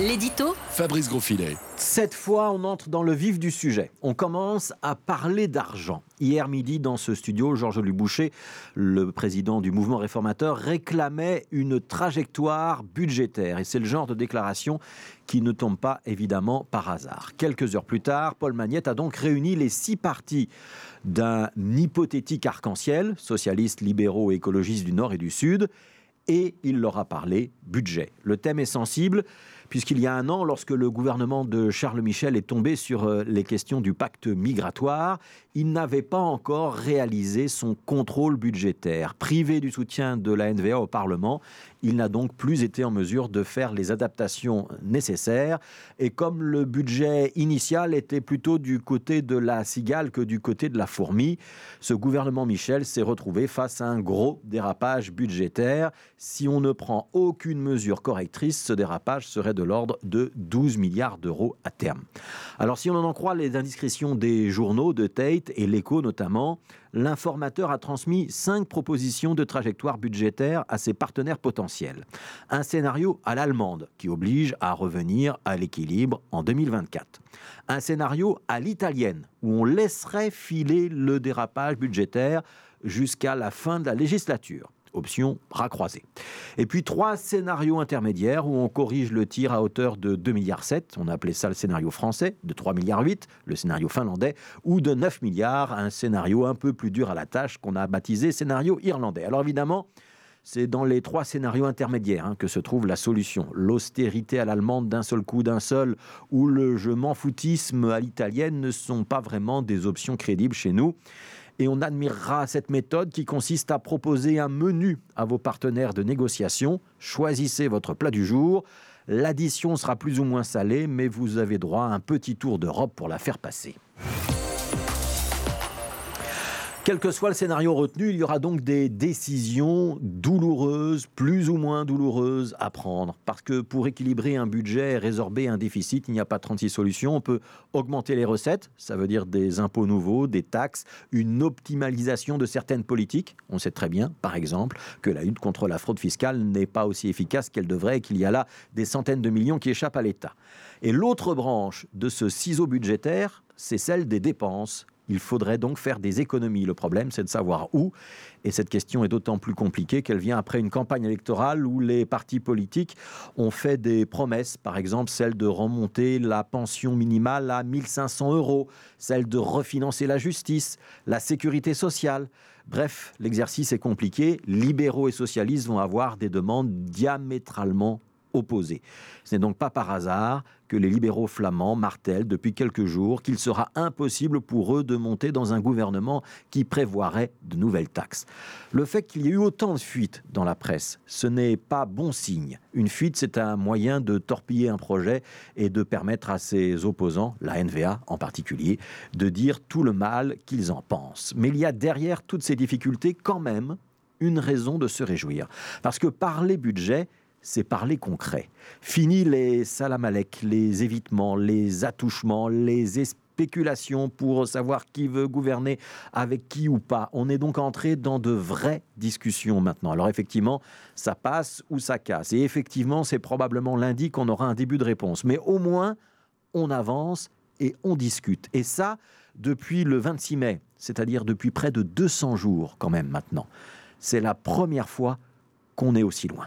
L'édito Fabrice Grosfilet. Cette fois, on entre dans le vif du sujet. On commence à parler d'argent. Hier midi, dans ce studio, Georges Luboucher, le président du mouvement réformateur, réclamait une trajectoire budgétaire. Et c'est le genre de déclaration qui ne tombe pas évidemment par hasard. Quelques heures plus tard, Paul Magnette a donc réuni les six partis d'un hypothétique arc-en-ciel, socialistes, libéraux et écologistes du Nord et du Sud, et il leur a parlé budget. Le thème est sensible puisqu'il y a un an, lorsque le gouvernement de Charles Michel est tombé sur euh, les questions du pacte migratoire, il n'avait pas encore réalisé son contrôle budgétaire. Privé du soutien de la NVA au Parlement, il n'a donc plus été en mesure de faire les adaptations nécessaires. Et comme le budget initial était plutôt du côté de la cigale que du côté de la fourmi, ce gouvernement Michel s'est retrouvé face à un gros dérapage budgétaire. Si on ne prend aucune mesure correctrice, ce dérapage serait de l'ordre de 12 milliards d'euros à terme. Alors si on en croit les indiscrétions des journaux, de Tate et l'Echo notamment, l'informateur a transmis cinq propositions de trajectoire budgétaire à ses partenaires potentiels. Un scénario à l'allemande qui oblige à revenir à l'équilibre en 2024. Un scénario à l'italienne où on laisserait filer le dérapage budgétaire jusqu'à la fin de la législature option racroisée. Et puis trois scénarios intermédiaires où on corrige le tir à hauteur de 2,7 milliards, on a appelé ça le scénario français, de 3,8 milliards, le scénario finlandais, ou de 9 milliards, un scénario un peu plus dur à la tâche qu'on a baptisé scénario irlandais. Alors évidemment, c'est dans les trois scénarios intermédiaires hein, que se trouve la solution. L'austérité à l'allemande d'un seul coup, d'un seul, ou le je m'en foutisme à l'italienne ne sont pas vraiment des options crédibles chez nous et on admirera cette méthode qui consiste à proposer un menu à vos partenaires de négociation. Choisissez votre plat du jour. L'addition sera plus ou moins salée, mais vous avez droit à un petit tour d'Europe pour la faire passer. Quel que soit le scénario retenu, il y aura donc des décisions douloureuses, plus ou moins douloureuses à prendre. Parce que pour équilibrer un budget et résorber un déficit, il n'y a pas 36 solutions. On peut augmenter les recettes, ça veut dire des impôts nouveaux, des taxes, une optimalisation de certaines politiques. On sait très bien, par exemple, que la lutte contre la fraude fiscale n'est pas aussi efficace qu'elle devrait et qu'il y a là des centaines de millions qui échappent à l'État. Et l'autre branche de ce ciseau budgétaire, c'est celle des dépenses il faudrait donc faire des économies. Le problème, c'est de savoir où. Et cette question est d'autant plus compliquée qu'elle vient après une campagne électorale où les partis politiques ont fait des promesses, par exemple celle de remonter la pension minimale à 1500 euros, celle de refinancer la justice, la sécurité sociale. Bref, l'exercice est compliqué. Libéraux et socialistes vont avoir des demandes diamétralement opposés. Ce n'est donc pas par hasard que les libéraux flamands martèlent depuis quelques jours qu'il sera impossible pour eux de monter dans un gouvernement qui prévoirait de nouvelles taxes. Le fait qu'il y ait eu autant de fuites dans la presse, ce n'est pas bon signe. Une fuite, c'est un moyen de torpiller un projet et de permettre à ses opposants, la NVA en particulier, de dire tout le mal qu'ils en pensent. Mais il y a derrière toutes ces difficultés quand même une raison de se réjouir. Parce que parler budget, c'est parler concret. Fini les salamalek, les évitements, les attouchements, les spéculations pour savoir qui veut gouverner avec qui ou pas. On est donc entré dans de vraies discussions maintenant. Alors effectivement, ça passe ou ça casse. Et effectivement, c'est probablement lundi qu'on aura un début de réponse. Mais au moins, on avance et on discute. Et ça, depuis le 26 mai, c'est-à-dire depuis près de 200 jours quand même maintenant. C'est la première fois qu'on est aussi loin.